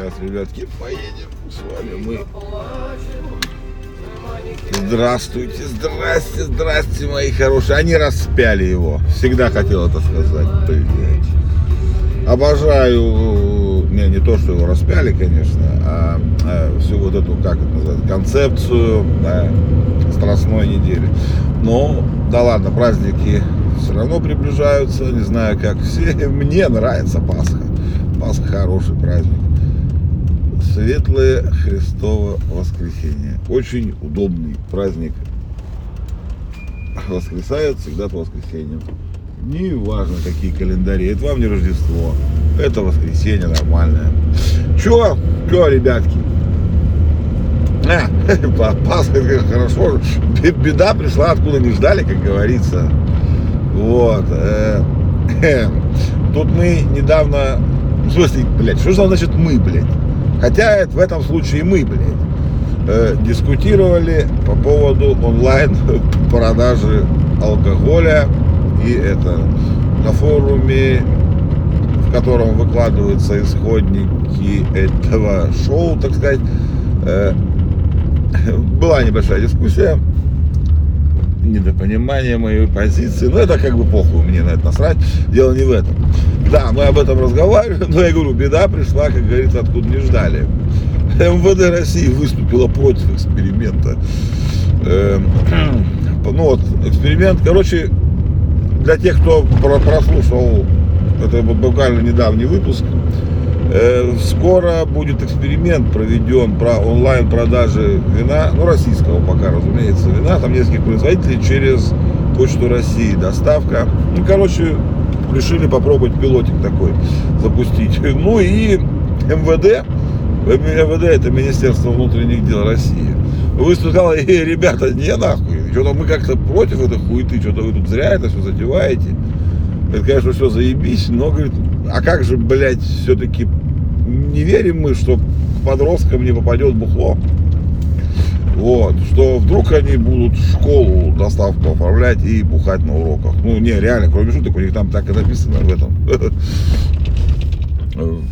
Сейчас, ребятки, поедем с вами мы. Здравствуйте, здрасте, здрасте, мои хорошие. Они распяли его. Всегда хотел это сказать, блядь. Обожаю, не, не то, что его распяли, конечно, а, а всю вот эту, как это называется, концепцию да, страстной недели. Но, да ладно, праздники все равно приближаются, не знаю, как все. Мне нравится Пасха. Пасха хороший праздник. Светлое Христово воскресенье. Очень удобный праздник. Воскресает всегда по воскресеньям. Не важно, какие календари. Это вам не Рождество. Это воскресенье нормальное. Чё? Чё, ребятки? А, Пасха, хорошо. Беда пришла, откуда не ждали, как говорится. Вот. Э, тут мы недавно... В смысле, блядь, что значит мы, блядь? Хотя в этом случае мы, блядь, э, дискутировали по поводу онлайн продажи алкоголя и это на форуме, в котором выкладываются исходники этого шоу, так сказать, э, была небольшая дискуссия, недопонимание моей позиции. Но это как бы похуй, мне на это насрать. Дело не в этом. Да, мы об этом разговаривали, но я говорю, беда пришла, как говорится, откуда не ждали. МВД России выступила против эксперимента. Эм, ну вот, эксперимент, короче, для тех, кто прослушал, это буквально недавний выпуск, Э, скоро будет эксперимент проведен про онлайн продажи вина, ну российского пока, разумеется, вина, там нескольких производителей через Почту России доставка. Ну, короче, решили попробовать пилотик такой запустить. Ну и МВД, МВД это Министерство внутренних дел России, выступало, и ребята, не нахуй, что-то мы как-то против этой хуеты, что-то вы тут зря это все затеваете. Это, конечно, все заебись, но, говорит, а как же, блядь, все-таки не верим мы, что к подросткам не попадет бухло. Вот, что вдруг они будут школу доставку оформлять и бухать на уроках. Ну, не, реально, кроме шуток, у них там так и написано в этом.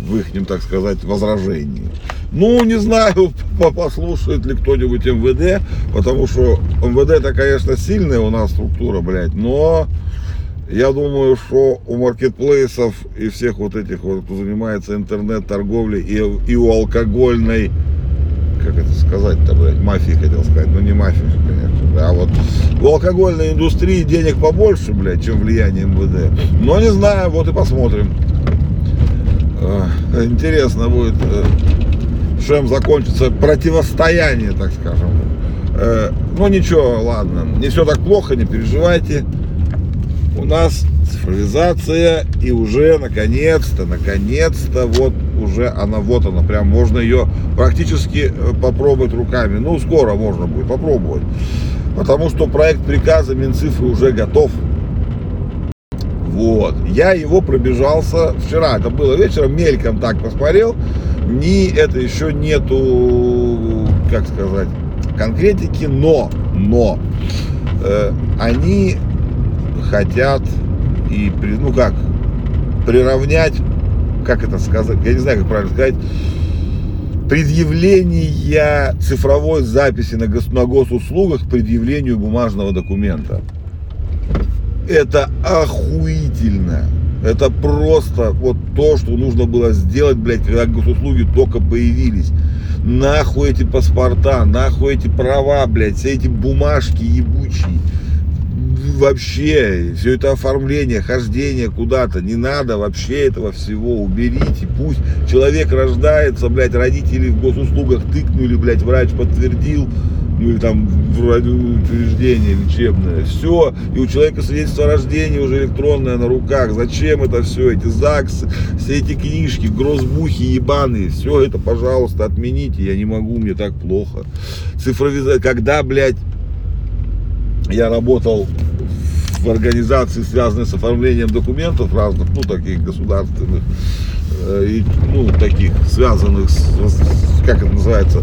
В их, так сказать, возражении. Ну, не знаю, послушает ли кто-нибудь МВД, потому что МВД это, конечно, сильная у нас структура, блядь, но я думаю, что у маркетплейсов и всех вот этих вот, кто занимается интернет-торговлей и, и у алкогольной, как это сказать-то, блядь, мафии хотел сказать, но не мафии, конечно, да, вот у алкогольной индустрии денег побольше, блядь, чем влияние МВД. Но не знаю, вот и посмотрим. Интересно будет, э, чем закончится противостояние, так скажем. Э, ну ничего, ладно, не все так плохо, не переживайте у нас цифровизация и уже наконец-то, наконец-то вот уже она вот она, прям можно ее практически э, попробовать руками. Ну, скоро можно будет попробовать. Потому что проект приказа Минцифры уже готов. Вот. Я его пробежался вчера. Это было вечером, мельком так посмотрел. Ни это еще нету, как сказать, конкретики, но, но э, они хотят и, ну как, приравнять, как это сказать, я не знаю, как правильно сказать, предъявление цифровой записи на, гос, на госуслугах предъявлению бумажного документа. Это охуительно. Это просто вот то, что нужно было сделать, блядь, когда госуслуги только появились. Нахуй эти паспорта, нахуй эти права, блядь, все эти бумажки ебучие вообще все это оформление, хождение куда-то, не надо вообще этого всего, уберите, пусть человек рождается, блядь, родители в госуслугах тыкнули, блядь, врач подтвердил, ну или там вроде учреждение лечебное, все, и у человека свидетельство о рождении уже электронное на руках, зачем это все, эти ЗАГСы, все эти книжки, грозбухи ебаные, все это, пожалуйста, отмените, я не могу, мне так плохо. Цифровизация, когда, блядь, я работал в организации, связанной с оформлением документов разных, ну, таких государственных, э, и, ну, таких, связанных с, как это называется,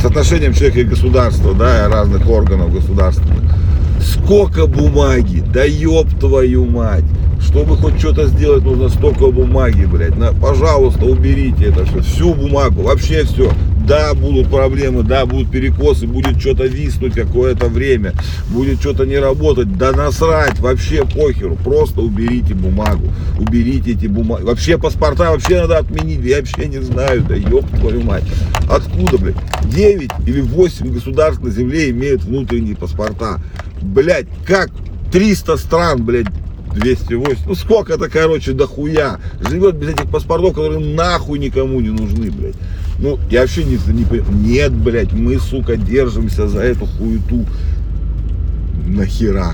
с отношением человека и государства, да, и разных органов государственных. Сколько бумаги, да ёб твою мать, Чтобы хоть что-то сделать, нужно столько бумаги, блядь. На, пожалуйста, уберите это все. Всю бумагу, вообще все. Да, будут проблемы, да, будут перекосы, будет что-то виснуть какое-то время, будет что-то не работать. Да насрать, вообще похеру. Просто уберите бумагу, уберите эти бумаги. Вообще паспорта вообще надо отменить. Я вообще не знаю, да ёб твою мать. Откуда, блядь? 9 или 8 государств на земле имеют внутренние паспорта. Блядь, как 300 стран, блядь, 208. Ну сколько-то, короче, дохуя. Живет без этих паспортов, которые нахуй никому не нужны, блядь. Ну, я вообще не, не. Нет, блядь, мы, сука, держимся за эту хуету. Нахера?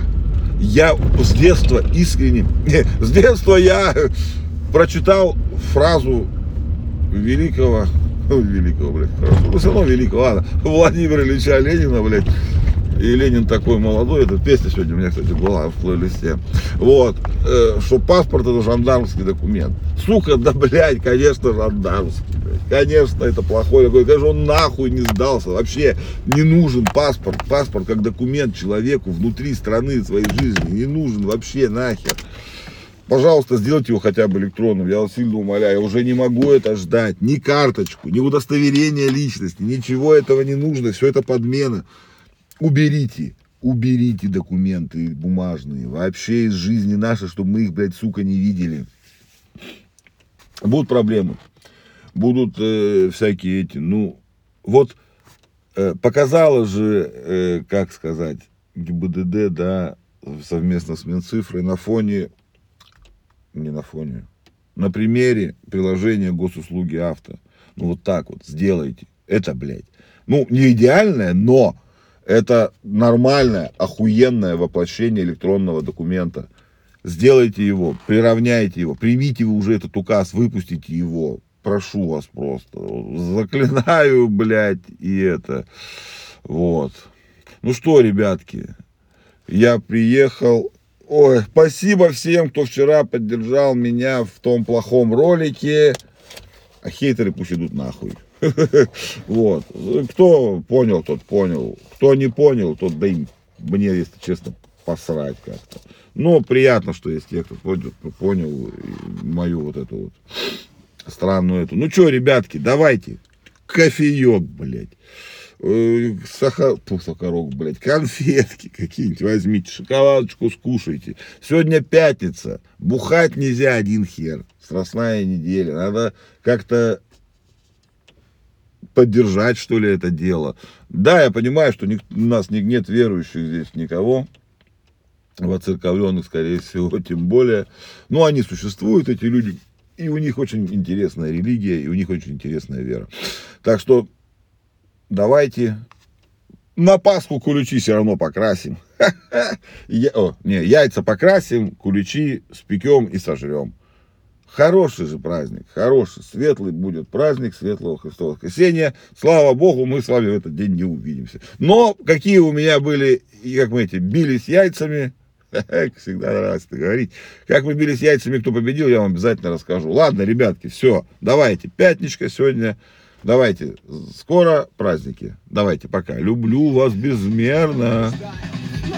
Я с детства искренне... Не, с детства я прочитал фразу великого... Великого, блядь, хорошо. Ну, все равно великого, ладно. Владимира Ильича Ленина, блядь. И Ленин такой молодой, эта песня сегодня у меня, кстати, была в плейлисте. Вот, э, что паспорт это жандармский документ. Сука, да, блядь, конечно, жандармский, блядь. Конечно, это плохой такой. Конечно, он нахуй не сдался. Вообще не нужен паспорт. Паспорт как документ человеку внутри страны своей жизни. Не нужен вообще нахер. Пожалуйста, сделайте его хотя бы электронным. Я вас сильно умоляю. Я уже не могу это ждать. Ни карточку, ни удостоверение личности. Ничего этого не нужно. Все это подмена. Уберите, уберите документы бумажные вообще из жизни нашей, чтобы мы их, блядь, сука, не видели. Будут проблемы. Будут э, всякие эти, ну, вот э, показала же, э, как сказать, ГИБДД, да, совместно с Минцифрой на фоне, не на фоне, на примере приложения госуслуги авто. Ну, вот так вот сделайте. Это, блядь, ну, не идеальное, но это нормальное, охуенное воплощение электронного документа. Сделайте его, приравняйте его, примите вы уже этот указ, выпустите его. Прошу вас просто. Заклинаю, блядь, и это. Вот. Ну что, ребятки, я приехал. Ой, спасибо всем, кто вчера поддержал меня в том плохом ролике. А хейтеры пусть идут нахуй. Вот. Кто понял, тот понял. Кто не понял, тот, да и мне, если честно, посрать как-то. Но приятно, что есть те, кто понял, понял мою вот эту вот странную эту. Ну что, ребятки, давайте. Кофеек, блядь. Э, сахар, фу, сахарок, блядь, конфетки какие-нибудь возьмите, шоколадочку скушайте. Сегодня пятница, бухать нельзя один хер, страстная неделя, надо как-то поддержать, что ли, это дело. Да, я понимаю, что у нас нет верующих здесь никого, воцерковленных, скорее всего, тем более. Но они существуют, эти люди, и у них очень интересная религия, и у них очень интересная вера. Так что давайте на Пасху куличи все равно покрасим. Я, о, не, яйца покрасим, куличи спекем и сожрем. Хороший же праздник, хороший, светлый будет праздник светлого Христового воскресения. Слава Богу, мы с вами в этот день не увидимся. Но какие у меня были, как мы эти, бились яйцами, всегда нравится говорить, как мы бились яйцами, кто победил, я вам обязательно расскажу. Ладно, ребятки, все, давайте, пятничка сегодня, давайте, скоро праздники, давайте, пока. Люблю вас безмерно. Но